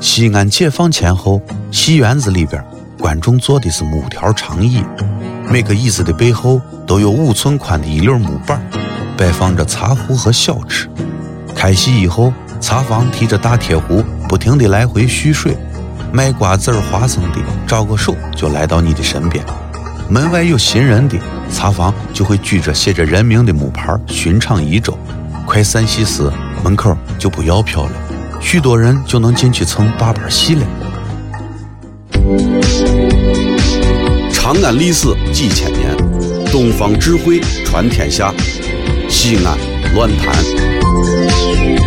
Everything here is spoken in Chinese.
西安解放前后，戏园子里边，观众坐的是木条长椅，每个椅子的背后都有五寸宽的一溜木板，摆放着茶壶和小吃。开戏以后，茶房提着大铁壶，不停地来回续水。卖瓜子儿、花生的，招个手就来到你的身边。门外有行人的，茶房就会举着写着人名的木牌巡场一周。快散戏时，门口就不要票了，许多人就能进去蹭八板戏了。长安历史几千年，东方智慧传天下，西安乱谈。